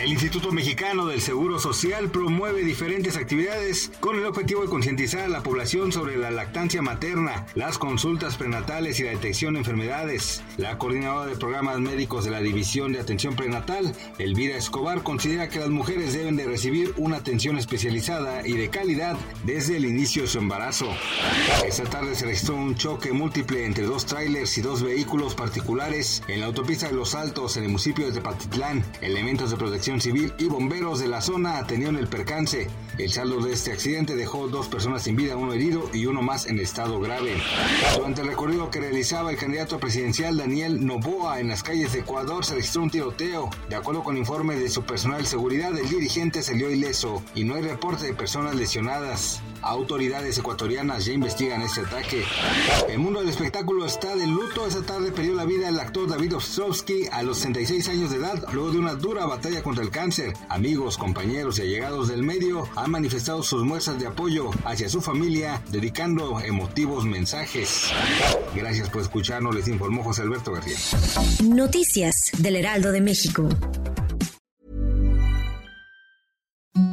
El Instituto Mexicano del Seguro Social promueve diferentes actividades con el objetivo de concientizar a la población sobre la lactancia materna, las consultas prenatales y la detección de enfermedades. La coordinadora de programas médicos de la División de Atención Prenatal, Elvira Escobar, considera que las mujeres deben de recibir una atención especializada y de calidad desde el inicio de su embarazo. Esta tarde se registró un choque múltiple entre dos trailers y dos vehículos particulares en la autopista de Los Altos en el municipio de Tepatitlán. Elementos de protección civil y bomberos de la zona atendieron el percance. El saldo de este accidente dejó dos personas sin vida, uno herido y uno más en estado grave. Durante el recorrido que realizaba el candidato presidencial Daniel Novoa en las calles de Ecuador se registró un tiroteo. De acuerdo con informes de su personal de seguridad, el dirigente salió ileso y no hay reporte de personas lesionadas. Autoridades ecuatorianas ya investigan este ataque. El mundo del espectáculo está de luto. Esta tarde perdió la vida el actor David Ostrovsky a los 66 años de edad, luego de una dura batalla contra el cáncer. Amigos, compañeros y allegados del medio han manifestado sus muestras de apoyo hacia su familia, dedicando emotivos mensajes. Gracias por escucharnos, les informó José Alberto García. Noticias del Heraldo de México.